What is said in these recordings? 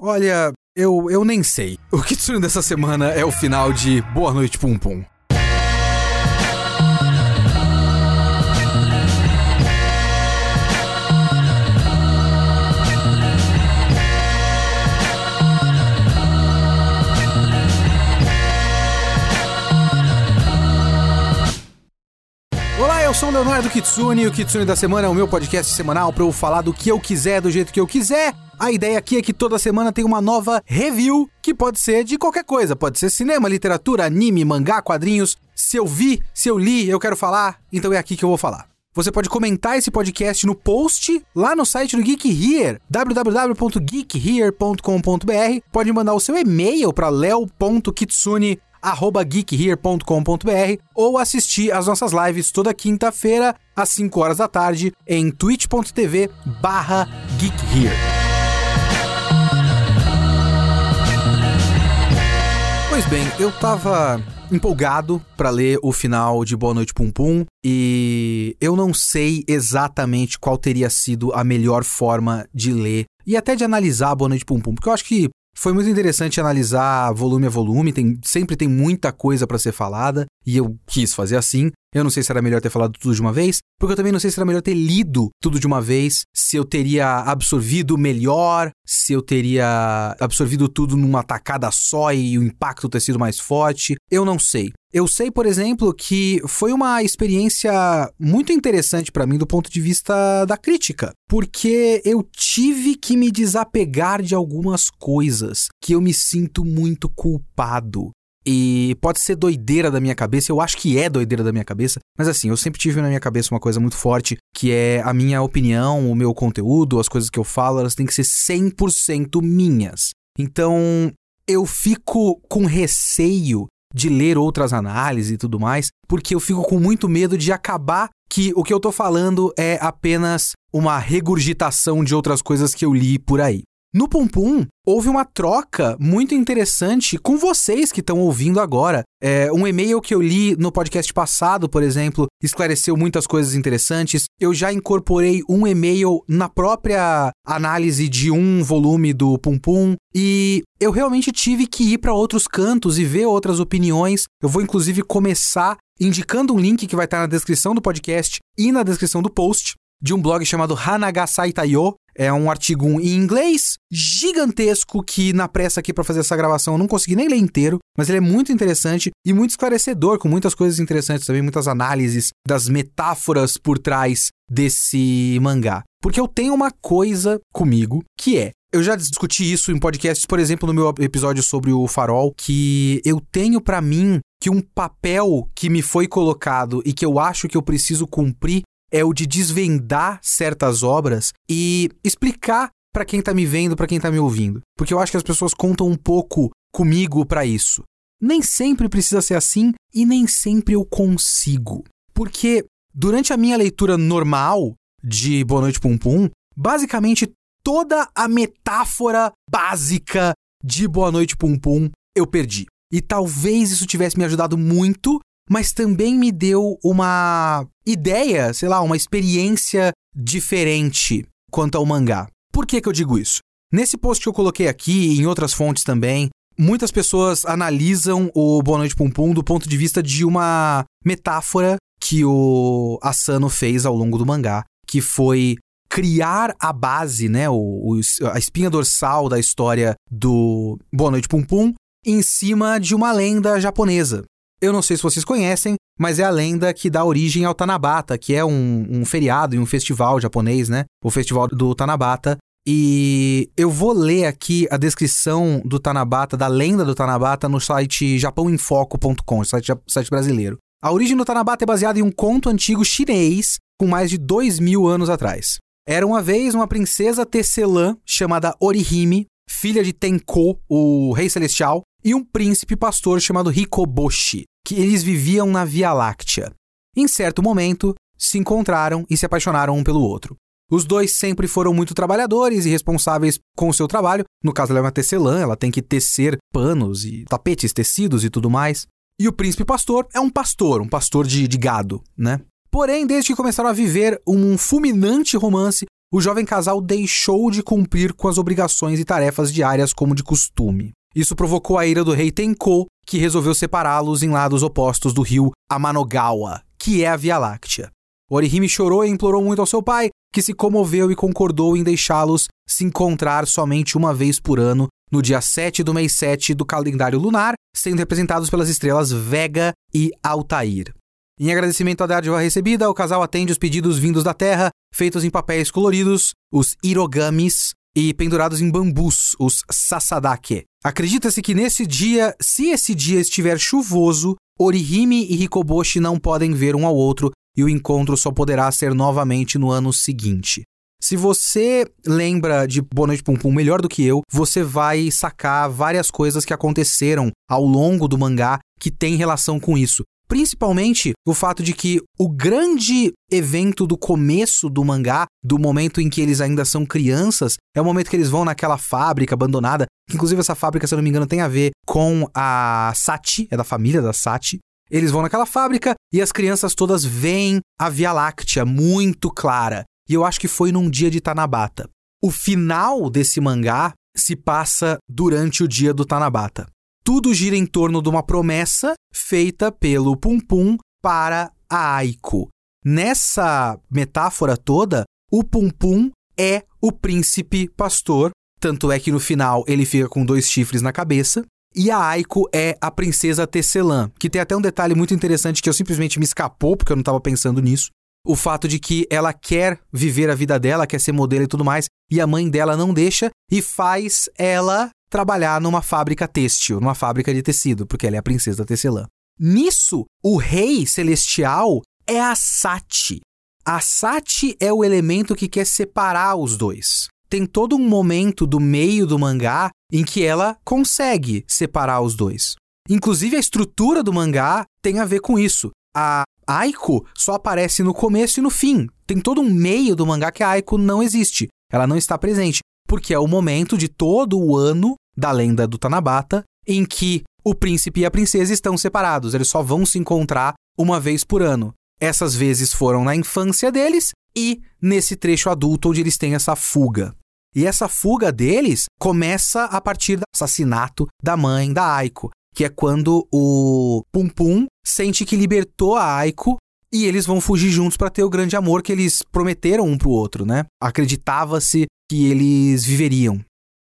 Olha, eu, eu nem sei. O Kitsune dessa semana é o final de Boa Noite Pum Pum. Sou o Leonardo Kitsune o Kitsune da Semana é o meu podcast semanal para eu falar do que eu quiser, do jeito que eu quiser. A ideia aqui é que toda semana tem uma nova review, que pode ser de qualquer coisa, pode ser cinema, literatura, anime, mangá, quadrinhos. Se eu vi, se eu li, eu quero falar, então é aqui que eu vou falar. Você pode comentar esse podcast no post lá no site do Geek Here, www.geekhere.com.br. Pode mandar o seu e-mail para leo.kitsune geekhere.com.br ou assistir às nossas lives toda quinta-feira às 5 horas da tarde em twitch.tv barra geekhere. Pois bem, eu tava empolgado para ler o final de Boa Noite Pum Pum e eu não sei exatamente qual teria sido a melhor forma de ler e até de analisar Boa Noite Pum Pum, porque eu acho que foi muito interessante analisar volume a volume, tem, sempre tem muita coisa para ser falada, e eu quis fazer assim. Eu não sei se era melhor ter falado tudo de uma vez, porque eu também não sei se era melhor ter lido tudo de uma vez, se eu teria absorvido melhor, se eu teria absorvido tudo numa tacada só e o impacto ter sido mais forte. Eu não sei. Eu sei, por exemplo, que foi uma experiência muito interessante para mim do ponto de vista da crítica, porque eu tive que me desapegar de algumas coisas que eu me sinto muito culpado. E pode ser doideira da minha cabeça, eu acho que é doideira da minha cabeça, mas assim, eu sempre tive na minha cabeça uma coisa muito forte, que é a minha opinião, o meu conteúdo, as coisas que eu falo, elas têm que ser 100% minhas. Então, eu fico com receio de ler outras análises e tudo mais, porque eu fico com muito medo de acabar que o que eu tô falando é apenas uma regurgitação de outras coisas que eu li por aí. No Pum Pum, houve uma troca muito interessante com vocês que estão ouvindo agora. É, um e-mail que eu li no podcast passado, por exemplo, esclareceu muitas coisas interessantes. Eu já incorporei um e-mail na própria análise de um volume do Pum Pum. E eu realmente tive que ir para outros cantos e ver outras opiniões. Eu vou inclusive começar indicando um link que vai estar na descrição do podcast e na descrição do post de um blog chamado Hanagasai Taiyo. É um artigo em inglês gigantesco que na pressa aqui para fazer essa gravação eu não consegui nem ler inteiro, mas ele é muito interessante e muito esclarecedor, com muitas coisas interessantes também, muitas análises das metáforas por trás desse mangá. Porque eu tenho uma coisa comigo que é eu já discuti isso em podcasts, por exemplo, no meu episódio sobre o Farol, que eu tenho para mim que um papel que me foi colocado e que eu acho que eu preciso cumprir é o de desvendar certas obras e explicar para quem tá me vendo, para quem tá me ouvindo. Porque eu acho que as pessoas contam um pouco comigo para isso. Nem sempre precisa ser assim e nem sempre eu consigo. Porque durante a minha leitura normal de Boa Noite Pum Pum, basicamente toda a metáfora básica de Boa Noite Pum Pum eu perdi. E talvez isso tivesse me ajudado muito mas também me deu uma ideia, sei lá, uma experiência diferente quanto ao mangá. Por que, que eu digo isso? Nesse post que eu coloquei aqui e em outras fontes também, muitas pessoas analisam o Boa Noite Pum Pum do ponto de vista de uma metáfora que o Asano fez ao longo do mangá, que foi criar a base, né, o, o, a espinha dorsal da história do Boa Noite Pum Pum em cima de uma lenda japonesa. Eu não sei se vocês conhecem, mas é a lenda que dá origem ao Tanabata, que é um, um feriado e um festival japonês, né? O festival do Tanabata. E eu vou ler aqui a descrição do Tanabata, da lenda do Tanabata, no site japãoinfoco.com, site, site brasileiro. A origem do Tanabata é baseada em um conto antigo chinês com mais de dois mil anos atrás. Era uma vez uma princesa tecelã chamada Orihime, filha de Tenko, o rei celestial, e um príncipe pastor chamado Hikoboshi, que eles viviam na Via Láctea. Em certo momento, se encontraram e se apaixonaram um pelo outro. Os dois sempre foram muito trabalhadores e responsáveis com o seu trabalho. No caso, ela é uma tecelã, ela tem que tecer panos e tapetes, tecidos e tudo mais. E o príncipe pastor é um pastor, um pastor de, de gado, né? Porém, desde que começaram a viver um fulminante romance, o jovem casal deixou de cumprir com as obrigações e tarefas diárias como de costume. Isso provocou a ira do rei Tenko, que resolveu separá-los em lados opostos do rio Amanogawa, que é a Via Láctea. Orihime chorou e implorou muito ao seu pai, que se comoveu e concordou em deixá-los se encontrar somente uma vez por ano, no dia 7 do mês 7 do calendário lunar, sendo representados pelas estrelas Vega e Altair. Em agradecimento à dádiva recebida, o casal atende os pedidos vindos da Terra, feitos em papéis coloridos, os irogamis, e pendurados em bambus, os sasadake. Acredita-se que nesse dia, se esse dia estiver chuvoso, Orihime e Hikoboshi não podem ver um ao outro e o encontro só poderá ser novamente no ano seguinte. Se você lembra de Boa Noite Pum Pum melhor do que eu, você vai sacar várias coisas que aconteceram ao longo do mangá que tem relação com isso. Principalmente o fato de que o grande evento do começo do mangá, do momento em que eles ainda são crianças, é o momento que eles vão naquela fábrica abandonada, que inclusive essa fábrica, se eu não me engano, tem a ver com a Sati, é da família da Sati. Eles vão naquela fábrica e as crianças todas veem a Via Láctea muito clara. E eu acho que foi num dia de Tanabata. O final desse mangá se passa durante o dia do Tanabata tudo gira em torno de uma promessa feita pelo Pum Pum para a Aiko. Nessa metáfora toda, o Pum Pum é o príncipe pastor, tanto é que no final ele fica com dois chifres na cabeça. E a Aiko é a princesa Tecelã, que tem até um detalhe muito interessante que eu simplesmente me escapou porque eu não estava pensando nisso. O fato de que ela quer viver a vida dela, quer ser modelo e tudo mais, e a mãe dela não deixa e faz ela trabalhar numa fábrica têxtil, numa fábrica de tecido, porque ela é a princesa Tecelã. Nisso, o rei celestial é a Sati. A Sati é o elemento que quer separar os dois. Tem todo um momento do meio do mangá em que ela consegue separar os dois. Inclusive, a estrutura do mangá tem a ver com isso. A Aiko só aparece no começo e no fim. Tem todo um meio do mangá que a Aiko não existe. Ela não está presente porque é o momento de todo o ano da lenda do Tanabata em que o príncipe e a princesa estão separados, eles só vão se encontrar uma vez por ano. Essas vezes foram na infância deles e nesse trecho adulto onde eles têm essa fuga. E essa fuga deles começa a partir do assassinato da mãe da Aiko, que é quando o Pum Pum sente que libertou a Aiko e eles vão fugir juntos para ter o grande amor que eles prometeram um pro outro, né? Acreditava-se que eles viveriam.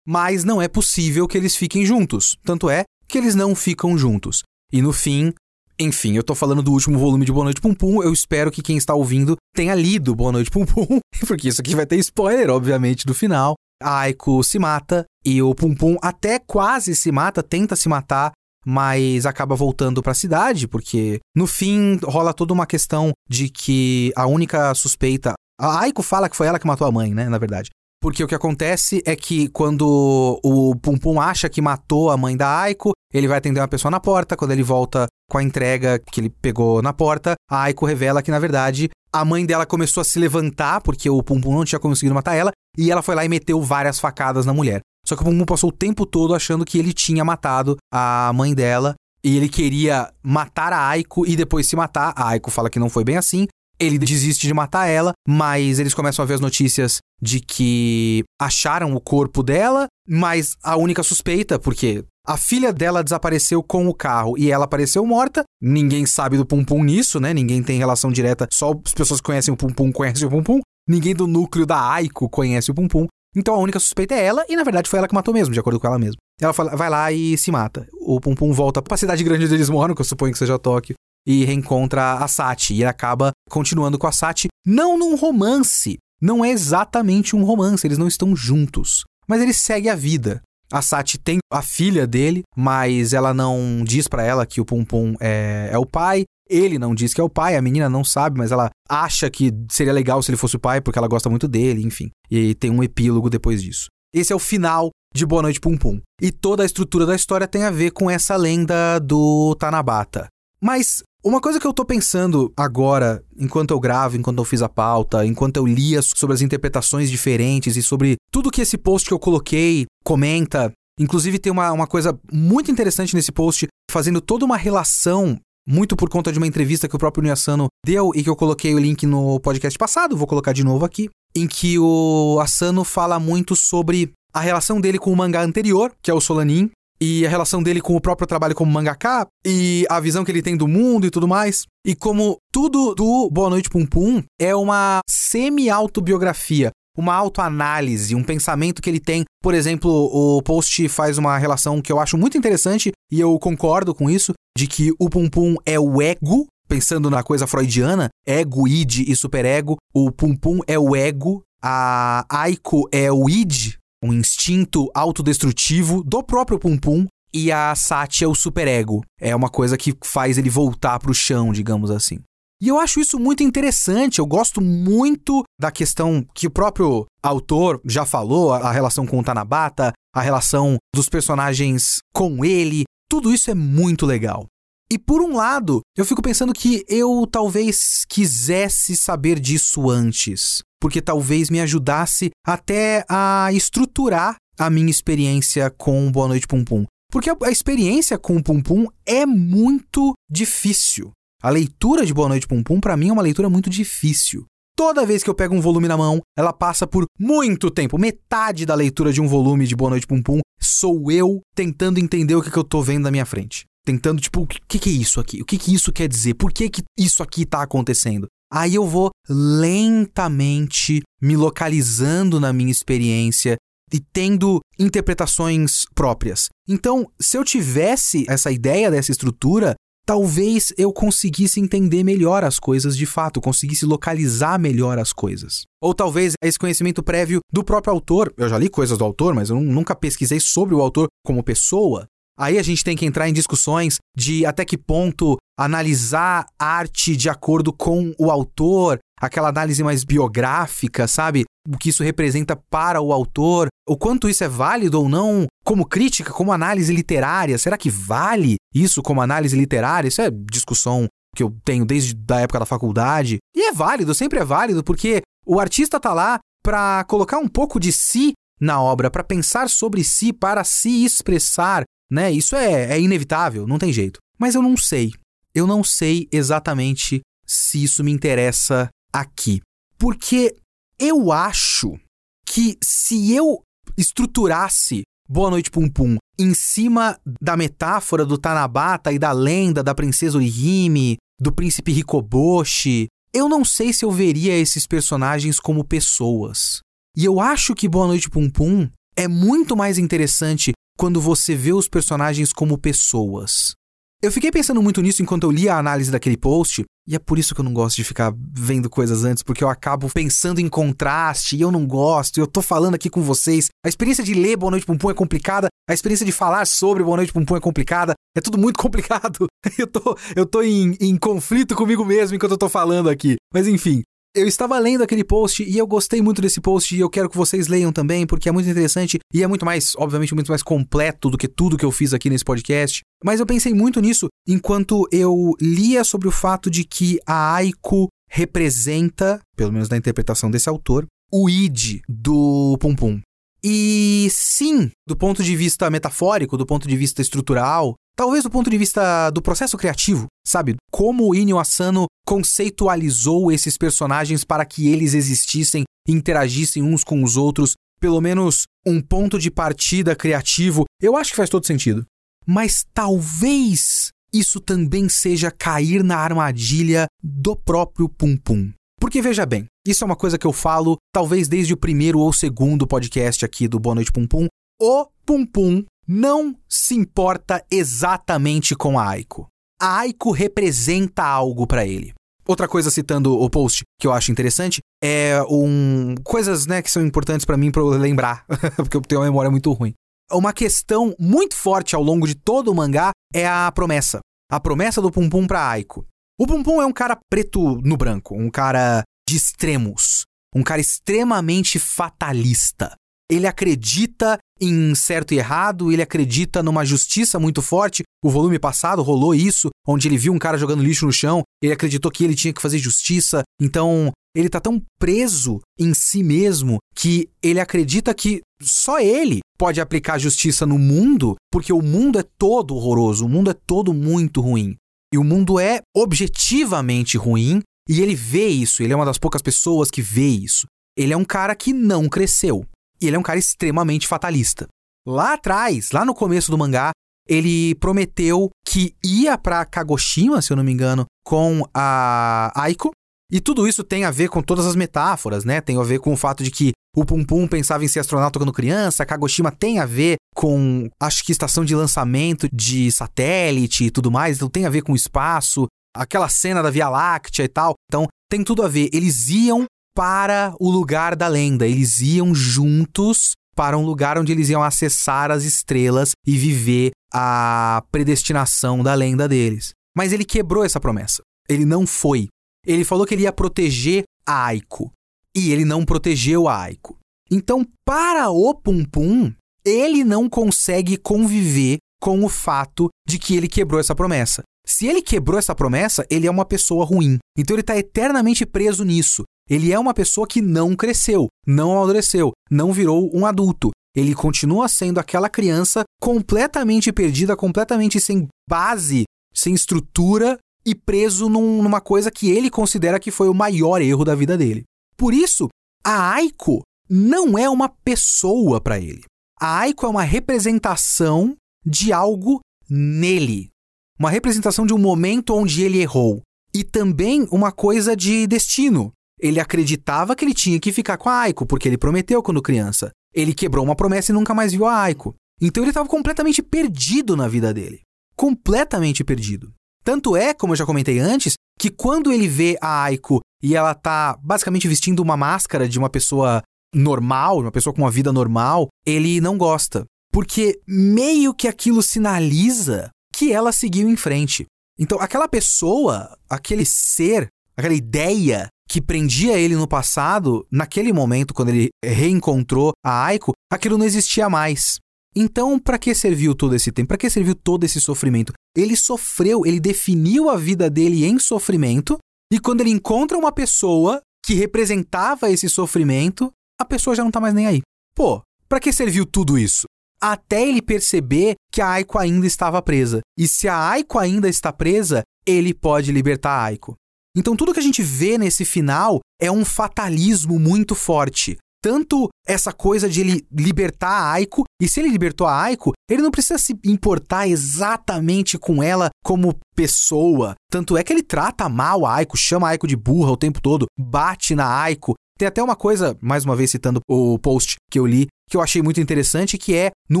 Mas não é possível que eles fiquem juntos. Tanto é que eles não ficam juntos. E no fim, enfim, eu tô falando do último volume de Boa Noite Pum Pum. Eu espero que quem está ouvindo tenha lido Boa Noite Pum Pum, porque isso aqui vai ter spoiler, obviamente, do final. A Aiko se mata e o Pum Pum até quase se mata, tenta se matar, mas acaba voltando para a cidade, porque no fim rola toda uma questão de que a única suspeita. A Aiko fala que foi ela que matou a mãe, né? Na verdade. Porque o que acontece é que quando o Pum Pum acha que matou a mãe da Aiko, ele vai atender uma pessoa na porta. Quando ele volta com a entrega que ele pegou na porta, a Aiko revela que, na verdade, a mãe dela começou a se levantar porque o Pum Pum não tinha conseguido matar ela. E ela foi lá e meteu várias facadas na mulher. Só que o Pum passou o tempo todo achando que ele tinha matado a mãe dela. E ele queria matar a Aiko e depois se matar. A Aiko fala que não foi bem assim. Ele desiste de matar ela, mas eles começam a ver as notícias de que acharam o corpo dela, mas a única suspeita, porque a filha dela desapareceu com o carro e ela apareceu morta. Ninguém sabe do Pum Pum nisso, né? Ninguém tem relação direta, só as pessoas que conhecem o Pum Pum conhecem o Pum Pum. Ninguém do núcleo da Aiko conhece o Pum Pum. Então a única suspeita é ela, e na verdade foi ela que matou mesmo, de acordo com ela mesma. Ela fala, vai lá e se mata. O Pum Pum volta pra cidade grande onde eles moram, que eu suponho que seja Tóquio, e reencontra a Sati. E acaba continuando com a Sati, não num romance. Não é exatamente um romance, eles não estão juntos. Mas ele segue a vida. A Sati tem a filha dele, mas ela não diz para ela que o Pum Pum é, é o pai. Ele não diz que é o pai, a menina não sabe, mas ela acha que seria legal se ele fosse o pai, porque ela gosta muito dele, enfim. E tem um epílogo depois disso. Esse é o final de Boa Noite Pum Pum. E toda a estrutura da história tem a ver com essa lenda do Tanabata. Mas uma coisa que eu tô pensando agora, enquanto eu gravo, enquanto eu fiz a pauta, enquanto eu lia sobre as interpretações diferentes e sobre tudo que esse post que eu coloquei comenta. Inclusive, tem uma, uma coisa muito interessante nesse post, fazendo toda uma relação muito por conta de uma entrevista que o próprio Inuyasano deu e que eu coloquei o link no podcast passado, vou colocar de novo aqui, em que o Asano fala muito sobre a relação dele com o mangá anterior, que é o Solanin, e a relação dele com o próprio trabalho como mangaka, e a visão que ele tem do mundo e tudo mais. E como tudo do Boa Noite Pum Pum é uma semi-autobiografia, uma autoanálise, um pensamento que ele tem. Por exemplo, o post faz uma relação que eu acho muito interessante, e eu concordo com isso, de que o Pum Pum é o ego, pensando na coisa freudiana, ego, id e superego. O Pum Pum é o ego, a Aiko é o id, um instinto autodestrutivo do próprio Pum Pum. E a Sati é o superego. É uma coisa que faz ele voltar pro chão, digamos assim. E eu acho isso muito interessante. Eu gosto muito da questão que o próprio autor já falou, a relação com o Tanabata, a relação dos personagens com ele. Tudo isso é muito legal. E por um lado, eu fico pensando que eu talvez quisesse saber disso antes, porque talvez me ajudasse até a estruturar a minha experiência com Boa Noite Pum Pum. Porque a experiência com o Pum Pum é muito difícil. A leitura de Boa Noite Pum Pum, para mim, é uma leitura muito difícil. Toda vez que eu pego um volume na mão, ela passa por muito tempo. Metade da leitura de um volume de Boa Noite Pum Pum sou eu tentando entender o que, que eu tô vendo na minha frente tentando, tipo, o que, que é isso aqui? O que, que isso quer dizer? Por que, que isso aqui tá acontecendo? Aí eu vou lentamente me localizando na minha experiência e tendo interpretações próprias. Então, se eu tivesse essa ideia dessa estrutura, talvez eu conseguisse entender melhor as coisas de fato, conseguisse localizar melhor as coisas. Ou talvez esse conhecimento prévio do próprio autor, eu já li coisas do autor, mas eu nunca pesquisei sobre o autor como pessoa, Aí a gente tem que entrar em discussões de até que ponto analisar arte de acordo com o autor, aquela análise mais biográfica, sabe? O que isso representa para o autor, o quanto isso é válido ou não como crítica, como análise literária. Será que vale isso como análise literária? Isso é discussão que eu tenho desde a época da faculdade. E é válido, sempre é válido, porque o artista tá lá para colocar um pouco de si na obra, para pensar sobre si, para se expressar, né? Isso é, é inevitável, não tem jeito. Mas eu não sei. Eu não sei exatamente se isso me interessa aqui. Porque eu acho que se eu estruturasse Boa Noite Pum Pum em cima da metáfora do Tanabata e da lenda da princesa Orihime, do príncipe Hikoboshi, eu não sei se eu veria esses personagens como pessoas. E eu acho que Boa Noite Pum Pum é muito mais interessante quando você vê os personagens como pessoas. Eu fiquei pensando muito nisso enquanto eu li a análise daquele post, e é por isso que eu não gosto de ficar vendo coisas antes, porque eu acabo pensando em contraste e eu não gosto, e eu tô falando aqui com vocês. A experiência de ler Boa Noite Pum Pum é complicada, a experiência de falar sobre Boa Noite Pum Pum é complicada, é tudo muito complicado. Eu tô, eu tô em, em conflito comigo mesmo enquanto eu tô falando aqui. Mas enfim, eu estava lendo aquele post e eu gostei muito desse post e eu quero que vocês leiam também, porque é muito interessante e é muito mais, obviamente, muito mais completo do que tudo que eu fiz aqui nesse podcast. Mas eu pensei muito nisso enquanto eu lia sobre o fato de que a Aiko representa, pelo menos na interpretação desse autor, o id do Pum Pum. E sim, do ponto de vista metafórico, do ponto de vista estrutural, talvez do ponto de vista do processo criativo, sabe? Como o Inyo Asano conceitualizou esses personagens para que eles existissem interagissem uns com os outros, pelo menos um ponto de partida criativo, eu acho que faz todo sentido. Mas talvez isso também seja cair na armadilha do próprio Pum Pum. Porque veja bem, isso é uma coisa que eu falo talvez desde o primeiro ou segundo podcast aqui do Boa Noite Pum Pum. O Pum Pum não se importa exatamente com a Aiko. A Aiko representa algo para ele. Outra coisa citando o post que eu acho interessante é um coisas, né, que são importantes para mim para lembrar, porque eu tenho uma memória muito ruim. Uma questão muito forte ao longo de todo o mangá é a promessa. A promessa do Pum Pum pra Aiko. O Pum Pum é um cara preto no branco, um cara de extremos, um cara extremamente fatalista. Ele acredita em certo e errado, ele acredita numa justiça muito forte. O volume passado rolou isso, onde ele viu um cara jogando lixo no chão, ele acreditou que ele tinha que fazer justiça. Então, ele tá tão preso em si mesmo que ele acredita que só ele pode aplicar justiça no mundo, porque o mundo é todo horroroso, o mundo é todo muito ruim. E o mundo é objetivamente ruim e ele vê isso, ele é uma das poucas pessoas que vê isso. Ele é um cara que não cresceu. E ele é um cara extremamente fatalista. Lá atrás, lá no começo do mangá, ele prometeu que ia para Kagoshima, se eu não me engano, com a Aiko. E tudo isso tem a ver com todas as metáforas, né? Tem a ver com o fato de que o Pum Pum pensava em ser astronauta quando criança, Kagoshima tem a ver com, acho que estação de lançamento de satélite e tudo mais, então tem a ver com o espaço, aquela cena da Via Láctea e tal. Então tem tudo a ver. Eles iam para o lugar da lenda, eles iam juntos para um lugar onde eles iam acessar as estrelas e viver a predestinação da lenda deles. Mas ele quebrou essa promessa. Ele não foi. Ele falou que ele ia proteger a Aiko. E ele não protegeu a Aiko. Então, para o Pum Pum, ele não consegue conviver com o fato de que ele quebrou essa promessa. Se ele quebrou essa promessa, ele é uma pessoa ruim. Então ele está eternamente preso nisso. Ele é uma pessoa que não cresceu, não amadureceu, não virou um adulto. Ele continua sendo aquela criança completamente perdida, completamente sem base, sem estrutura e preso num, numa coisa que ele considera que foi o maior erro da vida dele. Por isso, a Aiko não é uma pessoa para ele. A Aiko é uma representação de algo nele. Uma representação de um momento onde ele errou. E também uma coisa de destino. Ele acreditava que ele tinha que ficar com a Aiko, porque ele prometeu quando criança. Ele quebrou uma promessa e nunca mais viu a Aiko. Então ele estava completamente perdido na vida dele. Completamente perdido. Tanto é, como eu já comentei antes, que quando ele vê a Aiko e ela tá basicamente vestindo uma máscara de uma pessoa normal, uma pessoa com uma vida normal, ele não gosta. Porque meio que aquilo sinaliza que ela seguiu em frente. Então, aquela pessoa, aquele ser, aquela ideia que prendia ele no passado, naquele momento, quando ele reencontrou a Aiko, aquilo não existia mais. Então, para que serviu todo esse tempo? Para que serviu todo esse sofrimento? Ele sofreu, ele definiu a vida dele em sofrimento, e quando ele encontra uma pessoa que representava esse sofrimento, a pessoa já não tá mais nem aí. Pô, para que serviu tudo isso? Até ele perceber que a Aiko ainda estava presa. E se a Aiko ainda está presa, ele pode libertar a Aiko. Então tudo que a gente vê nesse final é um fatalismo muito forte. Tanto essa coisa de ele libertar a Aiko, e se ele libertou a Aiko, ele não precisa se importar exatamente com ela como pessoa. Tanto é que ele trata mal a Aiko, chama a Aiko de burra o tempo todo, bate na Aiko. Tem até uma coisa, mais uma vez citando o post que eu li, que eu achei muito interessante, que é, no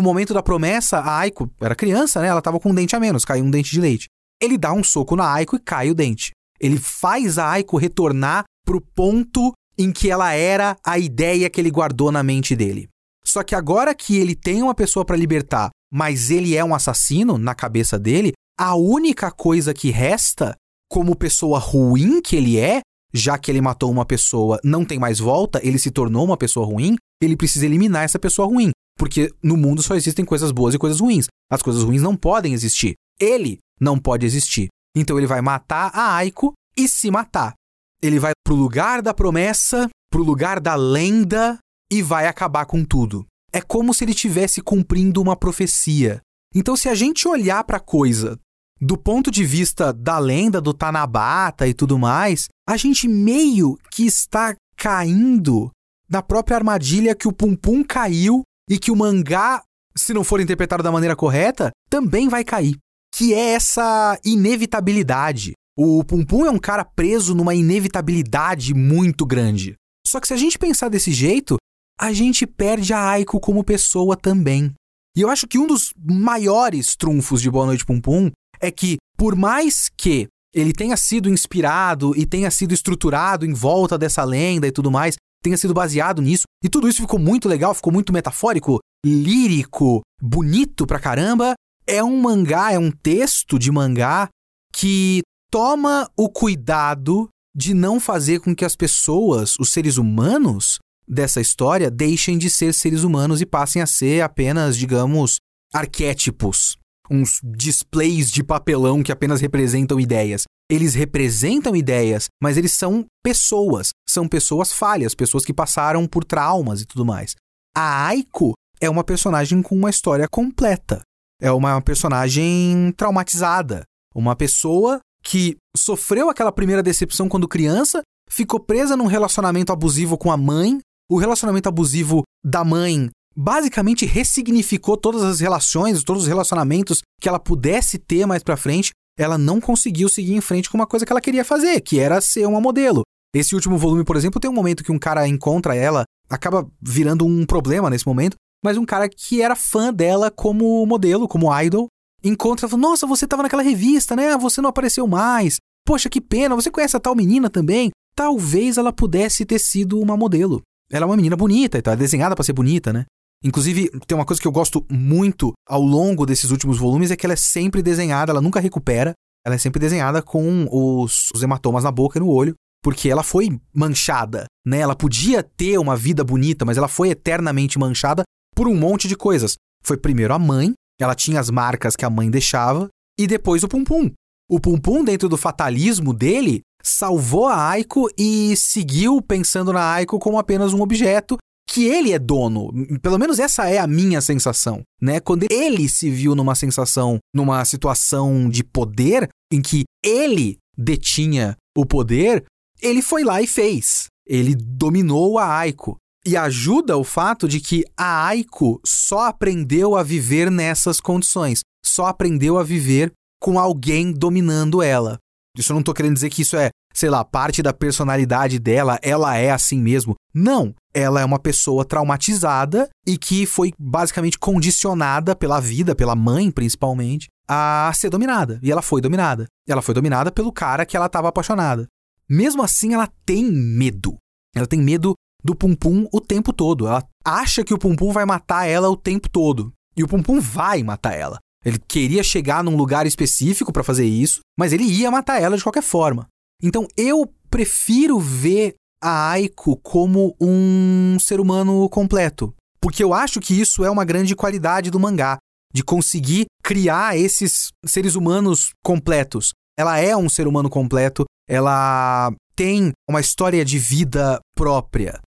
momento da promessa, a Aiko era criança, né? Ela tava com um dente a menos, caiu um dente de leite. Ele dá um soco na Aiko e cai o dente. Ele faz a Aiko retornar pro ponto em que ela era a ideia que ele guardou na mente dele. Só que agora que ele tem uma pessoa para libertar, mas ele é um assassino na cabeça dele, a única coisa que resta, como pessoa ruim que ele é, já que ele matou uma pessoa, não tem mais volta, ele se tornou uma pessoa ruim, ele precisa eliminar essa pessoa ruim. Porque no mundo só existem coisas boas e coisas ruins. As coisas ruins não podem existir. Ele não pode existir. Então ele vai matar a Aiko e se matar. Ele vai pro lugar da promessa, pro lugar da lenda e vai acabar com tudo. É como se ele estivesse cumprindo uma profecia. Então, se a gente olhar para a coisa do ponto de vista da lenda do Tanabata e tudo mais, a gente meio que está caindo na própria armadilha que o Pum Pum caiu e que o mangá, se não for interpretado da maneira correta, também vai cair. Que é essa inevitabilidade. O Pum Pum é um cara preso numa inevitabilidade muito grande. Só que se a gente pensar desse jeito, a gente perde a Aiko como pessoa também. E eu acho que um dos maiores trunfos de Boa Noite Pum Pum é que, por mais que ele tenha sido inspirado e tenha sido estruturado em volta dessa lenda e tudo mais, tenha sido baseado nisso, e tudo isso ficou muito legal, ficou muito metafórico, lírico, bonito pra caramba, é um mangá, é um texto de mangá que toma o cuidado de não fazer com que as pessoas, os seres humanos dessa história, deixem de ser seres humanos e passem a ser apenas, digamos, arquétipos, uns displays de papelão que apenas representam ideias. Eles representam ideias, mas eles são pessoas, são pessoas falhas, pessoas que passaram por traumas e tudo mais. A Aiko é uma personagem com uma história completa. É uma personagem traumatizada. Uma pessoa que sofreu aquela primeira decepção quando criança, ficou presa num relacionamento abusivo com a mãe. O relacionamento abusivo da mãe basicamente ressignificou todas as relações, todos os relacionamentos que ela pudesse ter mais para frente. Ela não conseguiu seguir em frente com uma coisa que ela queria fazer, que era ser uma modelo. Esse último volume, por exemplo, tem um momento que um cara encontra ela, acaba virando um problema nesse momento, mas um cara que era fã dela como modelo, como idol, encontra e fala: Nossa, você estava naquela revista, né? Você não apareceu mais. Poxa, que pena, você conhece a tal menina também? Talvez ela pudesse ter sido uma modelo. Ela é uma menina bonita e tá desenhada para ser bonita, né? Inclusive, tem uma coisa que eu gosto muito ao longo desses últimos volumes é que ela é sempre desenhada, ela nunca recupera. Ela é sempre desenhada com os, os hematomas na boca e no olho, porque ela foi manchada, né? Ela podia ter uma vida bonita, mas ela foi eternamente manchada por um monte de coisas. Foi primeiro a mãe, ela tinha as marcas que a mãe deixava, e depois o Pum Pum. O Pum Pum, dentro do fatalismo dele, salvou a Aiko e seguiu pensando na Aiko como apenas um objeto que ele é dono. Pelo menos essa é a minha sensação, né? Quando ele se viu numa sensação, numa situação de poder em que ele detinha o poder, ele foi lá e fez. Ele dominou a Aiko. E ajuda o fato de que a Aiko só aprendeu a viver nessas condições, só aprendeu a viver com alguém dominando ela. Isso eu não tô querendo dizer que isso é, sei lá, parte da personalidade dela, ela é assim mesmo. Não, ela é uma pessoa traumatizada e que foi basicamente condicionada pela vida, pela mãe principalmente, a ser dominada. E ela foi dominada. Ela foi dominada pelo cara que ela estava apaixonada. Mesmo assim, ela tem medo. Ela tem medo do Pum Pum o tempo todo. Ela acha que o Pum Pum vai matar ela o tempo todo. E o Pum Pum vai matar ela. Ele queria chegar num lugar específico para fazer isso, mas ele ia matar ela de qualquer forma. Então eu prefiro ver a Aiko como um ser humano completo. Porque eu acho que isso é uma grande qualidade do mangá, de conseguir criar esses seres humanos completos. Ela é um ser humano completo, ela tem uma história de vida própria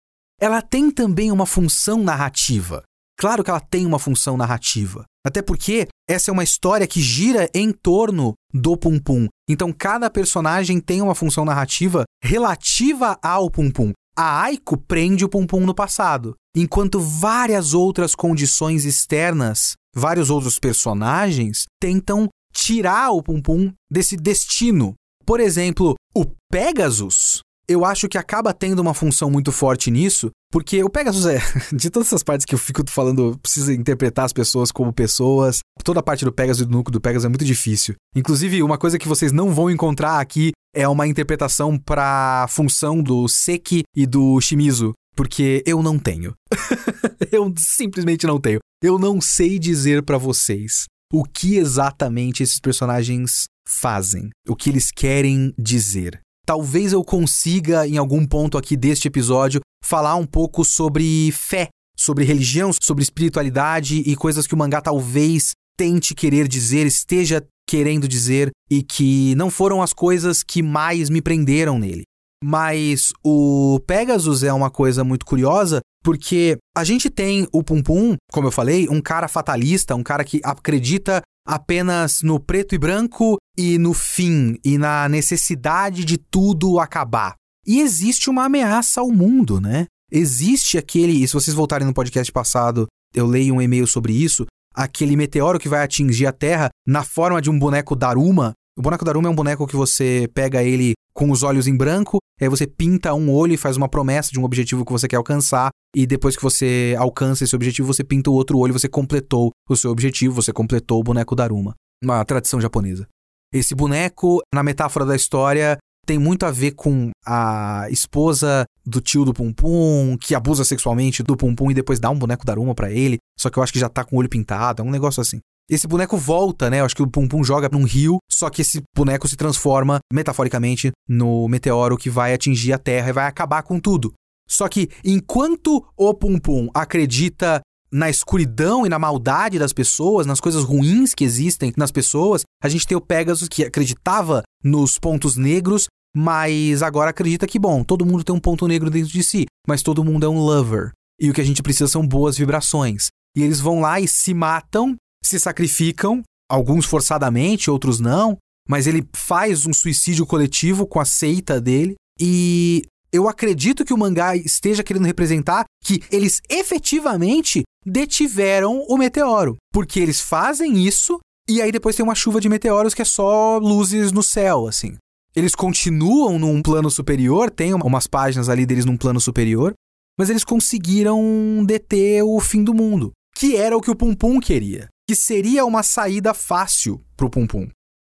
ela tem também uma função narrativa. Claro que ela tem uma função narrativa. Até porque essa é uma história que gira em torno do Pum Pum. Então cada personagem tem uma função narrativa relativa ao Pum Pum. A Aiko prende o Pum Pum no passado, enquanto várias outras condições externas, vários outros personagens tentam tirar o Pum Pum desse destino. Por exemplo, o Pegasus eu acho que acaba tendo uma função muito forte nisso, porque o Pegasus é. De todas essas partes que eu fico falando, precisa interpretar as pessoas como pessoas. Toda a parte do Pegasus e do núcleo do Pegasus é muito difícil. Inclusive, uma coisa que vocês não vão encontrar aqui é uma interpretação para função do Seki e do Shimizu, porque eu não tenho. eu simplesmente não tenho. Eu não sei dizer para vocês o que exatamente esses personagens fazem, o que eles querem dizer talvez eu consiga, em algum ponto aqui deste episódio, falar um pouco sobre fé, sobre religião, sobre espiritualidade e coisas que o mangá talvez tente querer dizer, esteja querendo dizer e que não foram as coisas que mais me prenderam nele. Mas o Pegasus é uma coisa muito curiosa, porque a gente tem o Pum Pum, como eu falei, um cara fatalista, um cara que acredita apenas no preto e branco e no fim e na necessidade de tudo acabar. E existe uma ameaça ao mundo, né? Existe aquele, e se vocês voltarem no podcast passado, eu leio um e-mail sobre isso, aquele meteoro que vai atingir a Terra na forma de um boneco Daruma. O boneco Daruma é um boneco que você pega ele com os olhos em branco, aí você pinta um olho e faz uma promessa de um objetivo que você quer alcançar, e depois que você alcança esse objetivo, você pinta o outro olho, você completou o seu objetivo, você completou o boneco Daruma. Uma tradição japonesa. Esse boneco, na metáfora da história, tem muito a ver com a esposa do tio do Pum Pum, que abusa sexualmente do Pum Pum e depois dá um boneco Daruma para ele, só que eu acho que já tá com o olho pintado, é um negócio assim. Esse boneco volta, né? Eu acho que o Pum Pum joga num rio, só que esse boneco se transforma, metaforicamente, no meteoro que vai atingir a Terra e vai acabar com tudo. Só que enquanto o Pum Pum acredita na escuridão e na maldade das pessoas, nas coisas ruins que existem nas pessoas, a gente tem o Pegasus que acreditava nos pontos negros, mas agora acredita que, bom, todo mundo tem um ponto negro dentro de si, mas todo mundo é um lover. E o que a gente precisa são boas vibrações. E eles vão lá e se matam, se sacrificam, alguns forçadamente, outros não, mas ele faz um suicídio coletivo com a seita dele. E eu acredito que o mangá esteja querendo representar que eles efetivamente detiveram o meteoro. Porque eles fazem isso e aí depois tem uma chuva de meteoros que é só luzes no céu, assim. Eles continuam num plano superior, tem umas páginas ali deles num plano superior, mas eles conseguiram deter o fim do mundo, que era o que o Pum Pum queria, que seria uma saída fácil pro Pum Pum.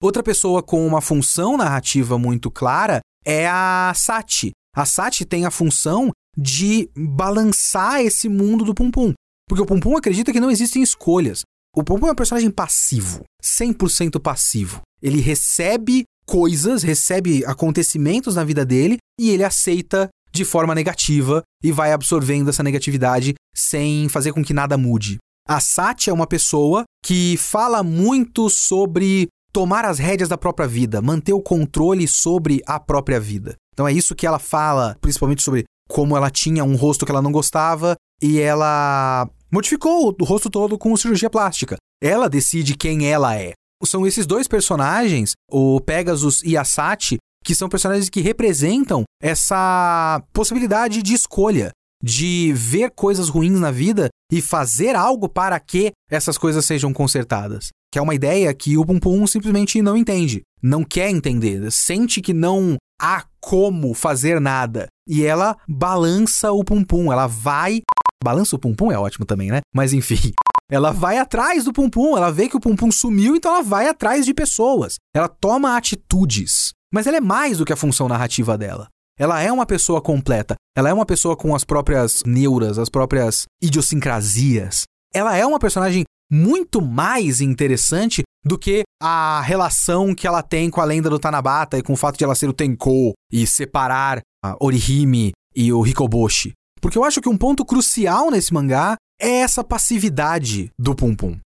Outra pessoa com uma função narrativa muito clara é a Sati. A Sati tem a função de balançar esse mundo do Pum Pum. Porque o Pum Pum acredita que não existem escolhas. O Pum Pum é um personagem passivo, 100% passivo. Ele recebe coisas, recebe acontecimentos na vida dele e ele aceita de forma negativa e vai absorvendo essa negatividade sem fazer com que nada mude. A Sati é uma pessoa que fala muito sobre tomar as rédeas da própria vida, manter o controle sobre a própria vida. Então é isso que ela fala, principalmente sobre como ela tinha um rosto que ela não gostava e ela modificou o rosto todo com cirurgia plástica. Ela decide quem ela é. São esses dois personagens, o Pegasus e a Sati, que são personagens que representam essa possibilidade de escolha, de ver coisas ruins na vida e fazer algo para que essas coisas sejam consertadas que é uma ideia que o Pum Pum simplesmente não entende, não quer entender, sente que não há como fazer nada. E ela balança o Pum Pum, ela vai. Balança o Pum Pum é ótimo também, né? Mas enfim. Ela vai atrás do Pum Pum, ela vê que o Pum Pum sumiu, então ela vai atrás de pessoas. Ela toma atitudes. Mas ela é mais do que a função narrativa dela. Ela é uma pessoa completa. Ela é uma pessoa com as próprias neuras, as próprias idiosincrasias. Ela é uma personagem muito mais interessante do que a relação que ela tem com a lenda do Tanabata e com o fato de ela ser o Tenkou e separar a Orihime e o Hikoboshi. Porque eu acho que um ponto crucial nesse mangá é essa passividade do Pum Pum.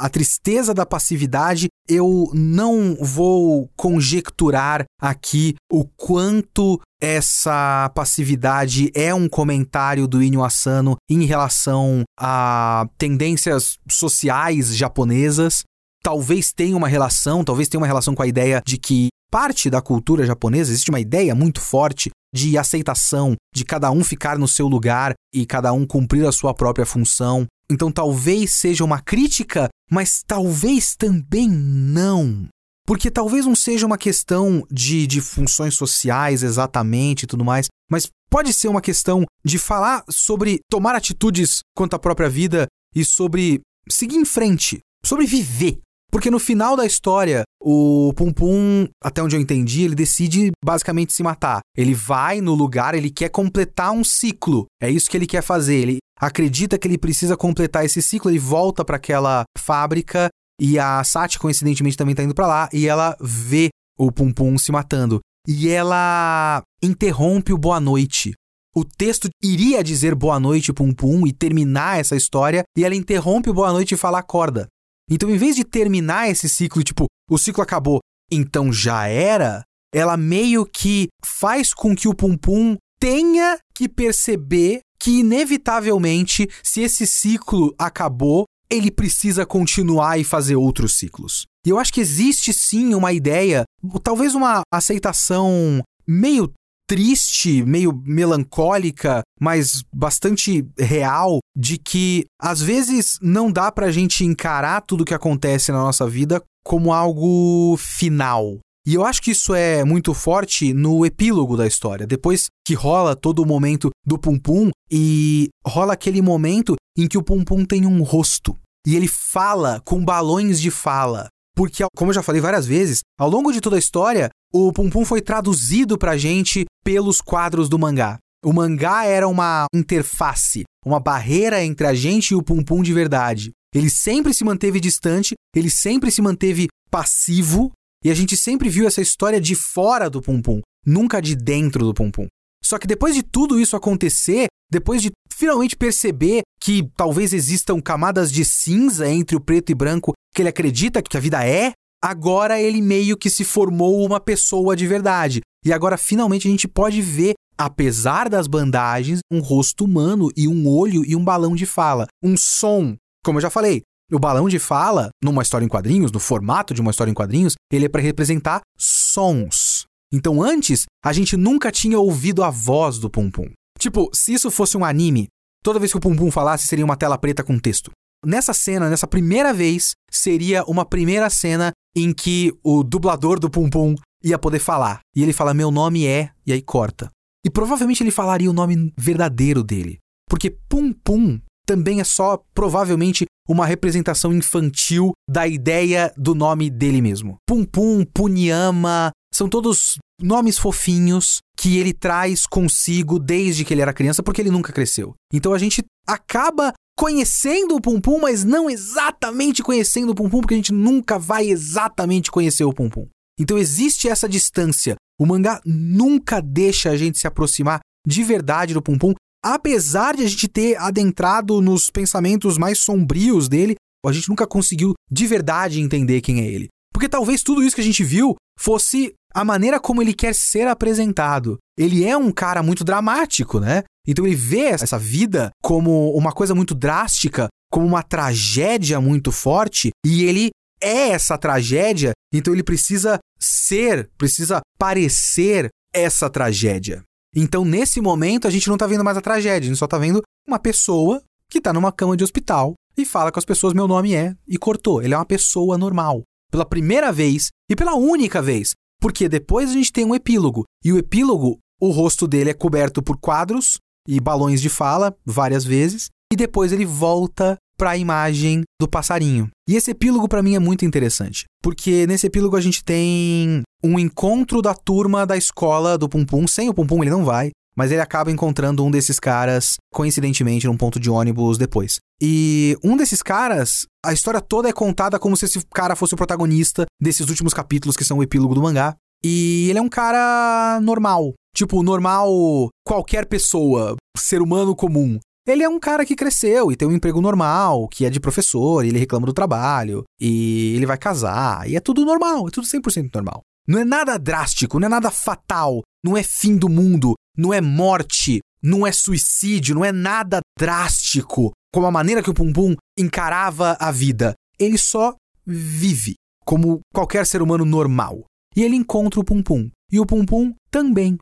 A tristeza da passividade, eu não vou conjecturar aqui o quanto essa passividade é um comentário do Inyo Asano em relação a tendências sociais japonesas. Talvez tenha uma relação, talvez tenha uma relação com a ideia de que parte da cultura japonesa existe uma ideia muito forte de aceitação, de cada um ficar no seu lugar e cada um cumprir a sua própria função. Então talvez seja uma crítica, mas talvez também não. Porque talvez não seja uma questão de, de funções sociais exatamente e tudo mais, mas pode ser uma questão de falar sobre tomar atitudes quanto à própria vida e sobre seguir em frente, sobre viver. Porque no final da história, o Pum Pum, até onde eu entendi, ele decide basicamente se matar. Ele vai no lugar, ele quer completar um ciclo. É isso que ele quer fazer. Ele acredita que ele precisa completar esse ciclo, ele volta para aquela fábrica e a Sati, coincidentemente, também tá indo para lá. E ela vê o Pum Pum se matando. E ela interrompe o boa noite. O texto iria dizer boa noite, Pum Pum, e terminar essa história. E ela interrompe o boa noite e fala acorda. Então, em vez de terminar esse ciclo, tipo, o ciclo acabou, então já era, ela meio que faz com que o Pum Pum tenha que perceber que, inevitavelmente, se esse ciclo acabou, ele precisa continuar e fazer outros ciclos. E eu acho que existe sim uma ideia, talvez uma aceitação meio triste, meio melancólica, mas bastante real, de que às vezes não dá pra gente encarar tudo que acontece na nossa vida como algo final. E eu acho que isso é muito forte no epílogo da história. Depois que rola todo o momento do Pum Pum e rola aquele momento em que o Pum Pum tem um rosto. E ele fala com balões de fala. Porque, como eu já falei várias vezes, ao longo de toda a história, o Pum Pum foi traduzido pra gente pelos quadros do mangá. O mangá era uma interface, uma barreira entre a gente e o Pum Pum de verdade. Ele sempre se manteve distante, ele sempre se manteve passivo, e a gente sempre viu essa história de fora do Pum Pum, nunca de dentro do Pum Pum. Só que depois de tudo isso acontecer, depois de finalmente perceber que talvez existam camadas de cinza entre o preto e branco que ele acredita que a vida é, agora ele meio que se formou uma pessoa de verdade. E agora finalmente a gente pode ver, apesar das bandagens, um rosto humano e um olho e um balão de fala. Um som, como eu já falei, O balão de fala, numa história em quadrinhos, no formato de uma história em quadrinhos, ele é para representar sons. Então antes, a gente nunca tinha ouvido a voz do Pum Pum. Tipo, se isso fosse um anime, toda vez que o Pum Pum falasse seria uma tela preta com texto. Nessa cena, nessa primeira vez, seria uma primeira cena em que o dublador do Pum Pum ia poder falar. E ele fala: Meu nome é, e aí corta. E provavelmente ele falaria o nome verdadeiro dele. Porque Pum Pum também é só, provavelmente, uma representação infantil da ideia do nome dele mesmo. Pum Pum, Punyama, são todos nomes fofinhos que ele traz consigo desde que ele era criança, porque ele nunca cresceu. Então a gente acaba conhecendo o Pum Pum, mas não exatamente conhecendo o Pum Pum, porque a gente nunca vai exatamente conhecer o Pum Pum. Então existe essa distância. O mangá nunca deixa a gente se aproximar de verdade do Pum Pum, apesar de a gente ter adentrado nos pensamentos mais sombrios dele, a gente nunca conseguiu de verdade entender quem é ele. Porque talvez tudo isso que a gente viu fosse a maneira como ele quer ser apresentado. Ele é um cara muito dramático, né? Então ele vê essa vida como uma coisa muito drástica, como uma tragédia muito forte, e ele é essa tragédia, então ele precisa ser, precisa parecer essa tragédia. Então, nesse momento, a gente não tá vendo mais a tragédia, a gente só tá vendo uma pessoa que tá numa cama de hospital e fala com as pessoas: meu nome é, e cortou. Ele é uma pessoa normal. Pela primeira vez e pela única vez. Porque depois a gente tem um epílogo. E o epílogo, o rosto dele é coberto por quadros e balões de fala várias vezes. E depois ele volta para a imagem do passarinho. E esse epílogo para mim é muito interessante, porque nesse epílogo a gente tem um encontro da turma da escola do Pum Pum, sem o Pum Pum ele não vai, mas ele acaba encontrando um desses caras, coincidentemente, num ponto de ônibus depois. E um desses caras, a história toda é contada como se esse cara fosse o protagonista desses últimos capítulos que são o epílogo do mangá. E ele é um cara normal. Tipo, normal qualquer pessoa, ser humano comum. Ele é um cara que cresceu e tem um emprego normal, que é de professor, ele reclama do trabalho, e ele vai casar, e é tudo normal, é tudo 100% normal. Não é nada drástico, não é nada fatal, não é fim do mundo, não é morte, não é suicídio, não é nada drástico, como a maneira que o Pum Pum encarava a vida. Ele só vive como qualquer ser humano normal. E ele encontra o Pum Pum. E o Pum Pum também.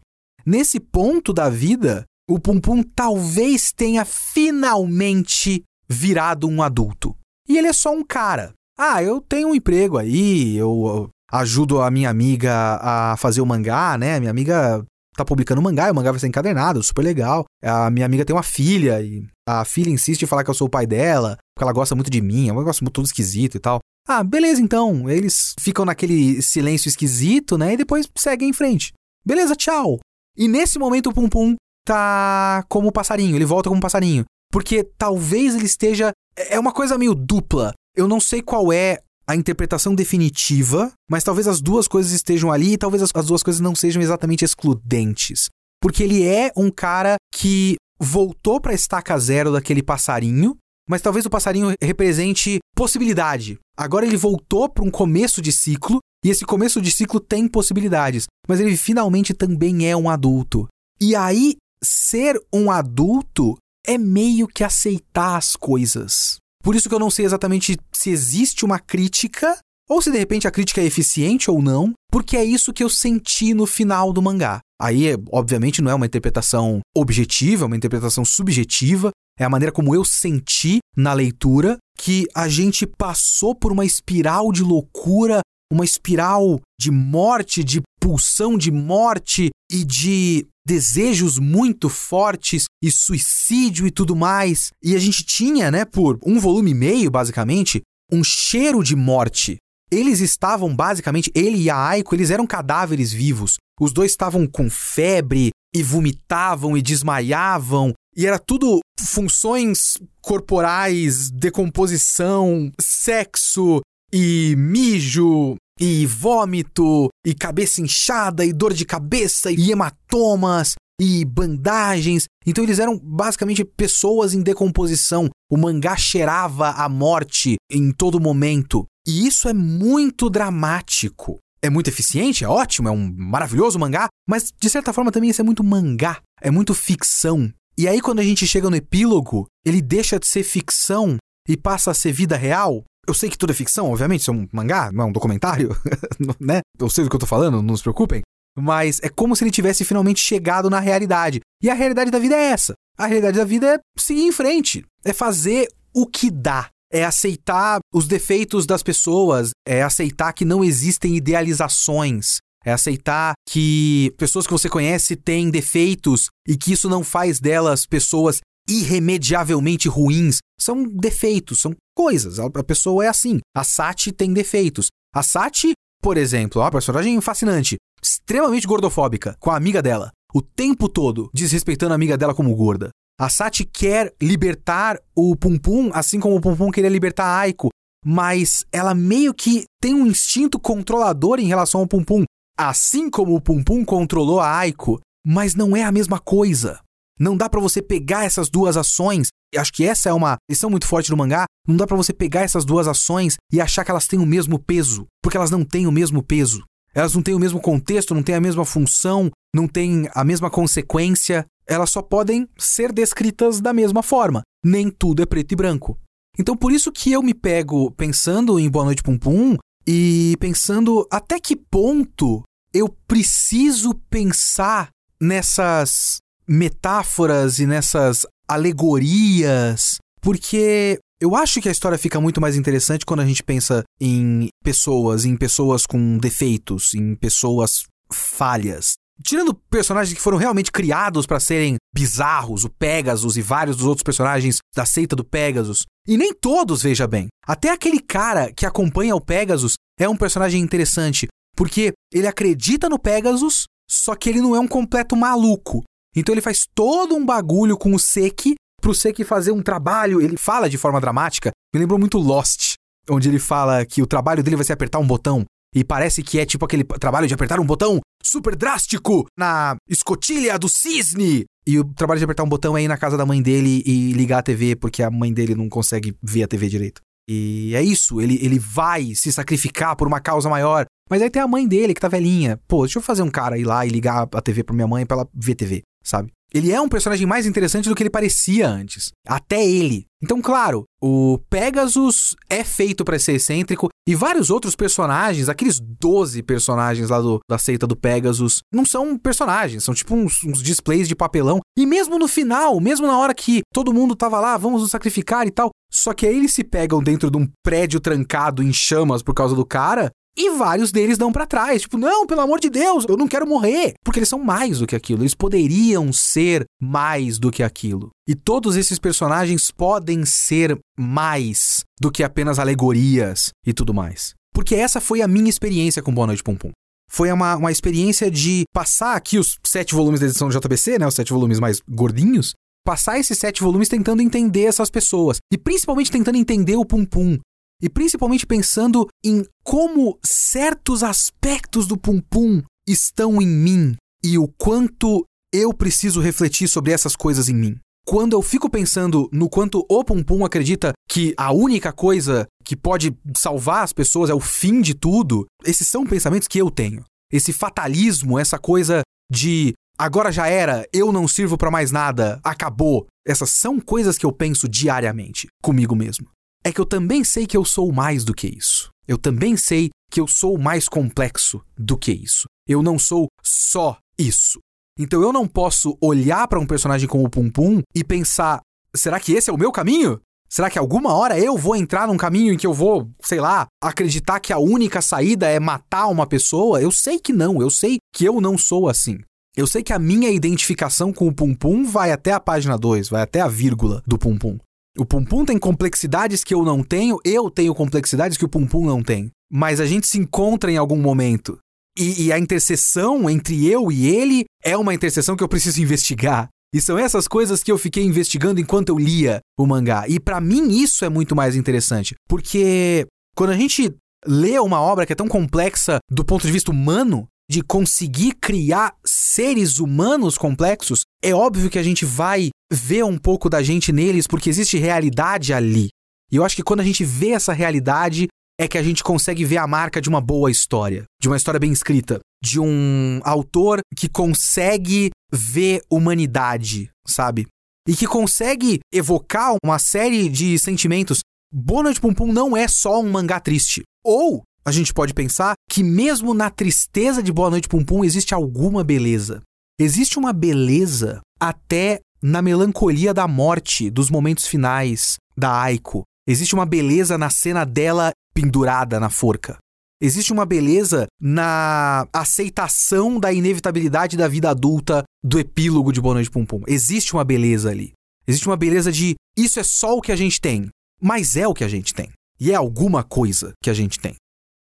Nesse ponto da vida, o Pum Pum talvez tenha finalmente virado um adulto. E ele é só um cara. Ah, eu tenho um emprego aí, eu ajudo a minha amiga a fazer o mangá, né? Minha amiga tá publicando mangá, e o mangá vai ser encadernado, super legal. A minha amiga tem uma filha e a filha insiste em falar que eu sou o pai dela, porque ela gosta muito de mim, é um negócio todo esquisito e tal. Ah, beleza então. Eles ficam naquele silêncio esquisito, né? E depois seguem em frente. Beleza, tchau. E nesse momento o Pum Pum tá como passarinho, ele volta como passarinho. Porque talvez ele esteja. É uma coisa meio dupla. Eu não sei qual é a interpretação definitiva, mas talvez as duas coisas estejam ali e talvez as, as duas coisas não sejam exatamente excludentes. Porque ele é um cara que voltou para a estaca zero daquele passarinho, mas talvez o passarinho represente possibilidade. Agora ele voltou para um começo de ciclo e esse começo de ciclo tem possibilidades, mas ele finalmente também é um adulto. E aí ser um adulto é meio que aceitar as coisas. Por isso que eu não sei exatamente se existe uma crítica ou se de repente a crítica é eficiente ou não, porque é isso que eu senti no final do mangá. Aí, obviamente, não é uma interpretação objetiva, é uma interpretação subjetiva, é a maneira como eu senti na leitura que a gente passou por uma espiral de loucura, uma espiral de morte, de pulsão de morte e de desejos muito fortes e suicídio e tudo mais. E a gente tinha, né, por um volume e meio, basicamente, um cheiro de morte. Eles estavam basicamente, ele e a Aiko, eles eram cadáveres vivos. Os dois estavam com febre e vomitavam e desmaiavam. E era tudo funções corporais, decomposição, sexo e mijo e vômito, e cabeça inchada, e dor de cabeça, e hematomas, e bandagens. Então eles eram basicamente pessoas em decomposição. O mangá cheirava a morte em todo momento. E isso é muito dramático. É muito eficiente, é ótimo, é um maravilhoso mangá, mas de certa forma também isso é muito mangá, é muito ficção. E aí quando a gente chega no epílogo, ele deixa de ser ficção e passa a ser vida real. Eu sei que tudo é ficção, obviamente, isso é um mangá, não é um documentário, né? Eu sei do que eu tô falando, não se preocupem. Mas é como se ele tivesse finalmente chegado na realidade. E a realidade da vida é essa. A realidade da vida é seguir em frente, é fazer o que dá, é aceitar os defeitos das pessoas, é aceitar que não existem idealizações, é aceitar que pessoas que você conhece têm defeitos e que isso não faz delas pessoas irremediavelmente ruins. São defeitos, são coisas. A pessoa é assim. A Sati tem defeitos. A Sati, por exemplo, uma personagem fascinante, extremamente gordofóbica com a amiga dela, o tempo todo desrespeitando a amiga dela como gorda. A Sati quer libertar o Pum Pum, assim como o Pum Pum queria libertar a Aiko, mas ela meio que tem um instinto controlador em relação ao Pum Pum, assim como o Pum Pum controlou a Aiko, mas não é a mesma coisa. Não dá para você pegar essas duas ações, acho que essa é uma lição muito forte do mangá, não dá para você pegar essas duas ações e achar que elas têm o mesmo peso, porque elas não têm o mesmo peso. Elas não têm o mesmo contexto, não têm a mesma função, não têm a mesma consequência, elas só podem ser descritas da mesma forma. Nem tudo é preto e branco. Então por isso que eu me pego pensando em Boa Noite Pum Pum e pensando até que ponto eu preciso pensar nessas metáforas e nessas alegorias, porque eu acho que a história fica muito mais interessante quando a gente pensa em pessoas, em pessoas com defeitos, em pessoas falhas. Tirando personagens que foram realmente criados para serem bizarros, o Pegasus e vários dos outros personagens da seita do Pegasus. E nem todos, veja bem. Até aquele cara que acompanha o Pegasus é um personagem interessante, porque ele acredita no Pegasus, só que ele não é um completo maluco. Então ele faz todo um bagulho com o Seki pro Seki fazer um trabalho. Ele fala de forma dramática, me lembrou muito Lost, onde ele fala que o trabalho dele vai ser apertar um botão. E parece que é tipo aquele trabalho de apertar um botão super drástico na escotilha do cisne. E o trabalho de apertar um botão é ir na casa da mãe dele e ligar a TV, porque a mãe dele não consegue ver a TV direito. E é isso, ele, ele vai se sacrificar por uma causa maior. Mas aí tem a mãe dele que tá velhinha. Pô, deixa eu fazer um cara ir lá e ligar a TV pra minha mãe pra ela ver TV sabe? Ele é um personagem mais interessante do que ele parecia antes. Até ele. Então, claro, o Pegasus é feito para ser excêntrico e vários outros personagens, aqueles 12 personagens lá do, da seita do Pegasus, não são personagens, são tipo uns, uns displays de papelão. E mesmo no final, mesmo na hora que todo mundo tava lá, vamos nos sacrificar e tal, só que aí eles se pegam dentro de um prédio trancado em chamas por causa do cara e vários deles dão para trás. Tipo, não, pelo amor de Deus, eu não quero morrer. Porque eles são mais do que aquilo. Eles poderiam ser mais do que aquilo. E todos esses personagens podem ser mais do que apenas alegorias e tudo mais. Porque essa foi a minha experiência com Boa Noite Pum Pum. Foi uma, uma experiência de passar aqui os sete volumes da edição do JBC, né? Os sete volumes mais gordinhos. Passar esses sete volumes tentando entender essas pessoas. E principalmente tentando entender o Pum Pum e principalmente pensando em como certos aspectos do Pum Pum estão em mim e o quanto eu preciso refletir sobre essas coisas em mim. Quando eu fico pensando no quanto o Pum Pum acredita que a única coisa que pode salvar as pessoas é o fim de tudo, esses são pensamentos que eu tenho. Esse fatalismo, essa coisa de agora já era, eu não sirvo para mais nada, acabou. Essas são coisas que eu penso diariamente comigo mesmo é que eu também sei que eu sou mais do que isso. Eu também sei que eu sou mais complexo do que isso. Eu não sou só isso. Então eu não posso olhar para um personagem como o Pum Pum e pensar: será que esse é o meu caminho? Será que alguma hora eu vou entrar num caminho em que eu vou, sei lá, acreditar que a única saída é matar uma pessoa? Eu sei que não, eu sei que eu não sou assim. Eu sei que a minha identificação com o Pum Pum vai até a página 2, vai até a vírgula do Pum Pum. O Pum Pum tem complexidades que eu não tenho, eu tenho complexidades que o Pum Pum não tem. Mas a gente se encontra em algum momento. E, e, a interseção entre eu e ele é uma interseção que eu preciso investigar. E são essas coisas que eu fiquei investigando enquanto eu lia o mangá. E para mim isso é muito mais interessante, porque quando a gente lê uma obra que é tão complexa do ponto de vista humano, de conseguir criar seres humanos complexos, é óbvio que a gente vai ver um pouco da gente neles porque existe realidade ali. E eu acho que quando a gente vê essa realidade, é que a gente consegue ver a marca de uma boa história, de uma história bem escrita, de um autor que consegue ver humanidade, sabe? E que consegue evocar uma série de sentimentos Boa Noite Pum Pum não é só um mangá triste. Ou a gente pode pensar que mesmo na tristeza de Boa Noite Pum Pum existe alguma beleza. Existe uma beleza até na melancolia da morte, dos momentos finais da Aiko. Existe uma beleza na cena dela pendurada na forca. Existe uma beleza na aceitação da inevitabilidade da vida adulta do epílogo de Boa Noite Pum Pum. Existe uma beleza ali. Existe uma beleza de isso é só o que a gente tem, mas é o que a gente tem. E é alguma coisa que a gente tem.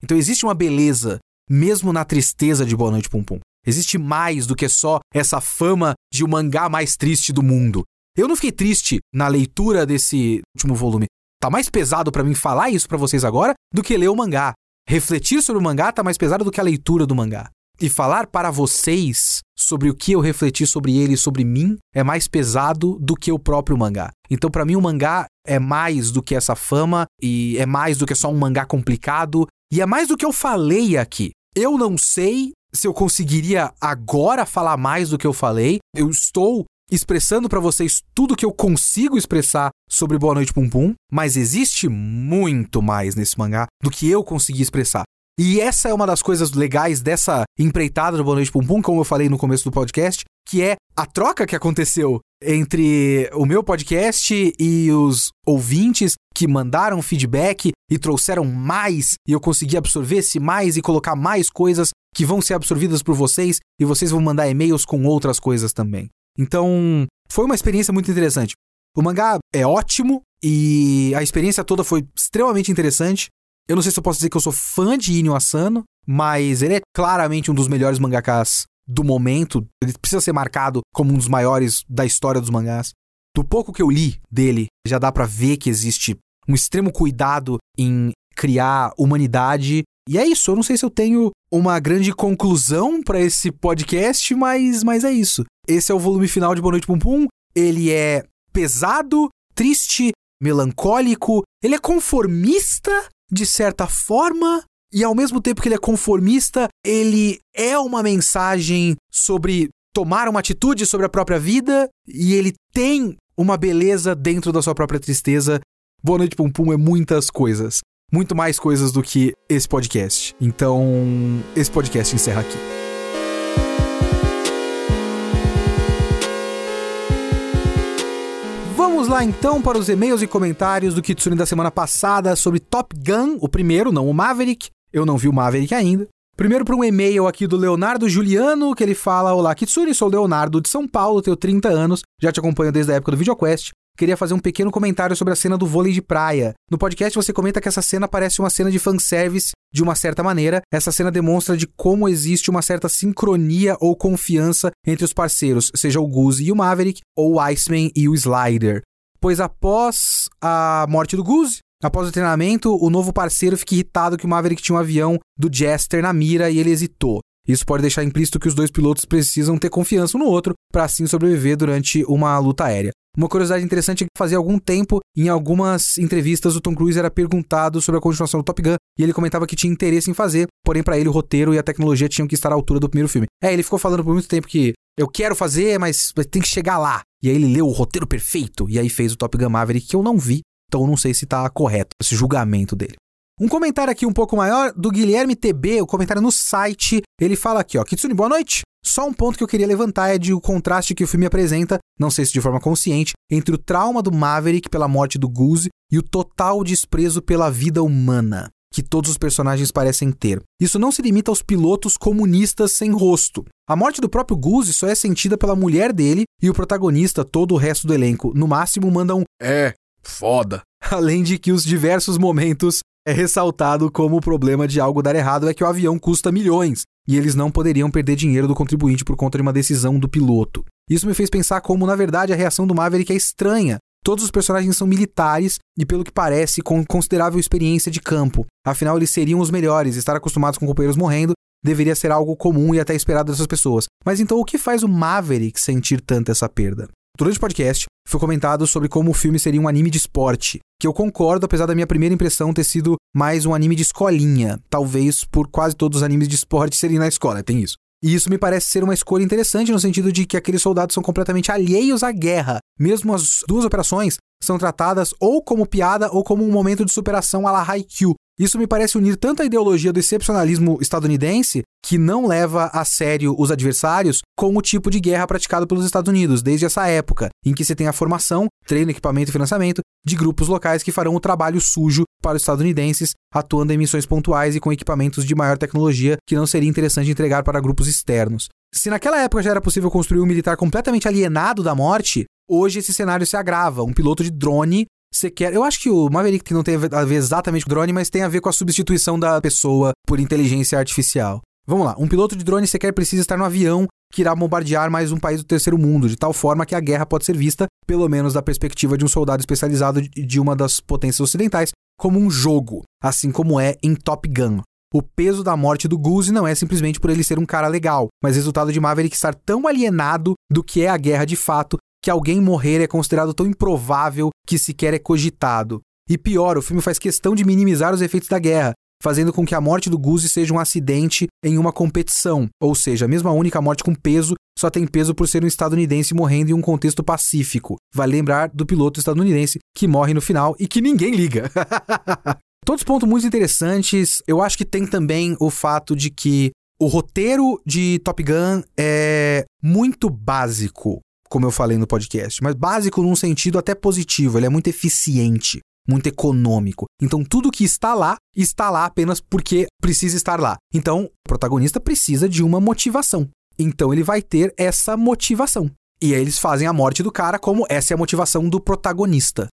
Então existe uma beleza mesmo na tristeza de Boa Noite Pum Pum. Existe mais do que só essa fama de o mangá mais triste do mundo. Eu não fiquei triste na leitura desse último volume. Tá mais pesado para mim falar isso para vocês agora do que ler o mangá. Refletir sobre o mangá tá mais pesado do que a leitura do mangá. E falar para vocês sobre o que eu refleti sobre ele e sobre mim é mais pesado do que o próprio mangá. Então, para mim, o mangá é mais do que essa fama e é mais do que só um mangá complicado e é mais do que eu falei aqui. Eu não sei se eu conseguiria agora falar mais do que eu falei. Eu estou expressando para vocês tudo que eu consigo expressar sobre Boa Noite Pum Pum, mas existe muito mais nesse mangá do que eu consegui expressar. E essa é uma das coisas legais dessa empreitada do Boa Noite Pum Pum, como eu falei no começo do podcast, que é a troca que aconteceu entre o meu podcast e os ouvintes que mandaram feedback e trouxeram mais, e eu consegui absorver esse mais e colocar mais coisas que vão ser absorvidas por vocês e vocês vão mandar e-mails com outras coisas também. Então, foi uma experiência muito interessante. O mangá é ótimo e a experiência toda foi extremamente interessante. Eu não sei se eu posso dizer que eu sou fã de Inyo Asano, mas ele é claramente um dos melhores mangakas do momento. Ele precisa ser marcado como um dos maiores da história dos mangás. Do pouco que eu li dele, já dá para ver que existe um extremo cuidado em criar humanidade. E é isso, eu não sei se eu tenho uma grande conclusão para esse podcast, mas, mas é isso. Esse é o volume final de Boa Noite Pum Pum. Ele é pesado, triste, melancólico, ele é conformista de certa forma, e ao mesmo tempo que ele é conformista, ele é uma mensagem sobre tomar uma atitude sobre a própria vida, e ele tem uma beleza dentro da sua própria tristeza. Boa Noite Pum Pum é muitas coisas. Muito mais coisas do que esse podcast. Então, esse podcast encerra aqui. Vamos lá então para os e-mails e comentários do Kitsune da semana passada sobre Top Gun, o primeiro, não o Maverick. Eu não vi o Maverick ainda. Primeiro para um e-mail aqui do Leonardo Juliano, que ele fala: Olá, Kitsune, sou Leonardo de São Paulo, tenho 30 anos, já te acompanho desde a época do VideoQuest. Queria fazer um pequeno comentário sobre a cena do vôlei de praia. No podcast você comenta que essa cena parece uma cena de fanservice de uma certa maneira. Essa cena demonstra de como existe uma certa sincronia ou confiança entre os parceiros, seja o Goose e o Maverick, ou o Iceman e o Slider. Pois após a morte do Goose, após o treinamento, o novo parceiro fica irritado que o Maverick tinha um avião do Jester na mira e ele hesitou. Isso pode deixar implícito que os dois pilotos precisam ter confiança um no outro para assim sobreviver durante uma luta aérea. Uma curiosidade interessante é que fazia algum tempo, em algumas entrevistas, o Tom Cruise era perguntado sobre a continuação do Top Gun e ele comentava que tinha interesse em fazer, porém para ele o roteiro e a tecnologia tinham que estar à altura do primeiro filme. É, ele ficou falando por muito tempo que eu quero fazer, mas tem que chegar lá. E aí ele leu o roteiro perfeito e aí fez o Top Gun Maverick que eu não vi, então eu não sei se tá correto esse julgamento dele. Um comentário aqui um pouco maior do Guilherme TB, o comentário no site. Ele fala aqui, ó. Kitsune, boa noite. Só um ponto que eu queria levantar é de o contraste que o filme apresenta, não sei se de forma consciente, entre o trauma do Maverick pela morte do Goose e o total desprezo pela vida humana que todos os personagens parecem ter. Isso não se limita aos pilotos comunistas sem rosto. A morte do próprio Goose só é sentida pela mulher dele e o protagonista, todo o resto do elenco, no máximo manda um é, foda. Além de que os diversos momentos é ressaltado como o problema de algo dar errado é que o avião custa milhões e eles não poderiam perder dinheiro do contribuinte por conta de uma decisão do piloto. Isso me fez pensar como, na verdade, a reação do Maverick é estranha. Todos os personagens são militares e, pelo que parece, com considerável experiência de campo. Afinal, eles seriam os melhores, estar acostumados com companheiros morrendo deveria ser algo comum e até esperado dessas pessoas. Mas então o que faz o Maverick sentir tanto essa perda? Durante o podcast, foi comentado sobre como o filme seria um anime de esporte, que eu concordo, apesar da minha primeira impressão ter sido mais um anime de escolinha, talvez por quase todos os animes de esporte serem na escola, tem isso. E isso me parece ser uma escolha interessante no sentido de que aqueles soldados são completamente alheios à guerra. Mesmo as duas operações são tratadas ou como piada ou como um momento de superação à la Haikyuu. Isso me parece unir tanto a ideologia do excepcionalismo estadunidense, que não leva a sério os adversários, com o tipo de guerra praticado pelos Estados Unidos desde essa época, em que se tem a formação, treino, equipamento e financiamento de grupos locais que farão o trabalho sujo para os estadunidenses, atuando em missões pontuais e com equipamentos de maior tecnologia que não seria interessante entregar para grupos externos. Se naquela época já era possível construir um militar completamente alienado da morte, hoje esse cenário se agrava. Um piloto de drone sequer. Eu acho que o Maverick não tem a ver exatamente com drone, mas tem a ver com a substituição da pessoa por inteligência artificial. Vamos lá, um piloto de drone sequer precisa estar no avião que irá bombardear mais um país do terceiro mundo, de tal forma que a guerra pode ser vista, pelo menos da perspectiva de um soldado especializado de uma das potências ocidentais, como um jogo, assim como é em Top Gun. O peso da morte do Goose não é simplesmente por ele ser um cara legal, mas resultado de Maverick estar tão alienado do que é a guerra de fato que alguém morrer é considerado tão improvável que sequer é cogitado. E pior, o filme faz questão de minimizar os efeitos da guerra, fazendo com que a morte do Goose seja um acidente em uma competição, ou seja, a única morte com peso só tem peso por ser um estadunidense morrendo em um contexto pacífico. Vale lembrar do piloto estadunidense que morre no final e que ninguém liga. Todos pontos muito interessantes. Eu acho que tem também o fato de que o roteiro de Top Gun é muito básico como eu falei no podcast, mas básico num sentido até positivo, ele é muito eficiente, muito econômico. Então tudo que está lá, está lá apenas porque precisa estar lá. Então o protagonista precisa de uma motivação. Então ele vai ter essa motivação. E aí eles fazem a morte do cara como essa é a motivação do protagonista.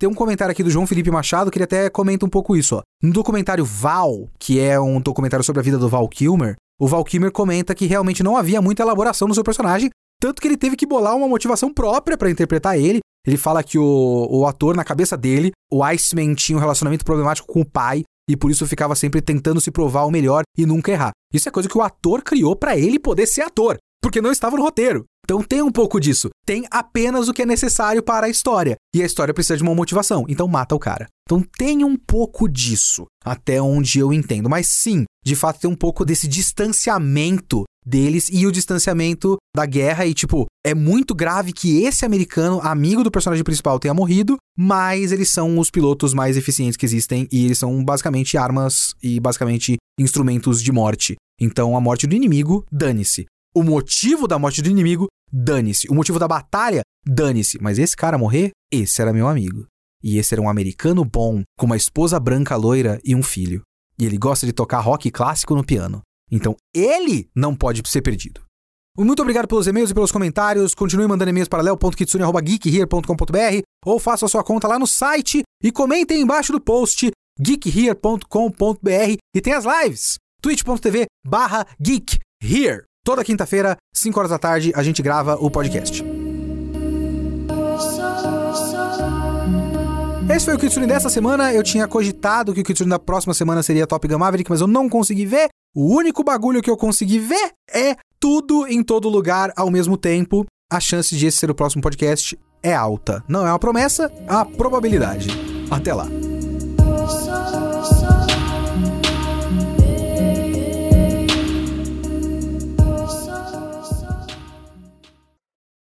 Tem um comentário aqui do João Felipe Machado que ele até comenta um pouco isso. Ó. No documentário Val, que é um documentário sobre a vida do Val Kilmer, o Val Kilmer comenta que realmente não havia muita elaboração no seu personagem, tanto que ele teve que bolar uma motivação própria para interpretar ele. Ele fala que o, o ator, na cabeça dele, o Iceman tinha um relacionamento problemático com o pai e por isso ficava sempre tentando se provar o melhor e nunca errar. Isso é coisa que o ator criou para ele poder ser ator, porque não estava no roteiro. Então tem um pouco disso. Tem apenas o que é necessário para a história. E a história precisa de uma motivação, então mata o cara. Então tem um pouco disso, até onde eu entendo. Mas sim, de fato tem um pouco desse distanciamento deles e o distanciamento da guerra. E, tipo, é muito grave que esse americano, amigo do personagem principal, tenha morrido, mas eles são os pilotos mais eficientes que existem e eles são basicamente armas e basicamente instrumentos de morte. Então, a morte do inimigo, dane-se. O motivo da morte do inimigo, dane-se. O motivo da batalha, dane-se. Mas esse cara morrer, esse era meu amigo. E esse era um americano bom, com uma esposa branca loira e um filho. E ele gosta de tocar rock clássico no piano. Então, ele não pode ser perdido. Muito obrigado pelos e-mails e pelos comentários. Continue mandando e-mails para leo.kitsune.geekhere.com.br ou faça a sua conta lá no site e comentem embaixo do post geekhere.com.br e tem as lives twitch.tv barra geekhere. Toda quinta-feira, 5 horas da tarde, a gente grava o podcast. Esse foi o Kitsune dessa semana. Eu tinha cogitado que o Kitsune da próxima semana seria Top Gun Maverick, mas eu não consegui ver. O único bagulho que eu consegui ver é tudo em todo lugar ao mesmo tempo. A chance de esse ser o próximo podcast é alta. Não é uma promessa, é uma probabilidade. Até lá.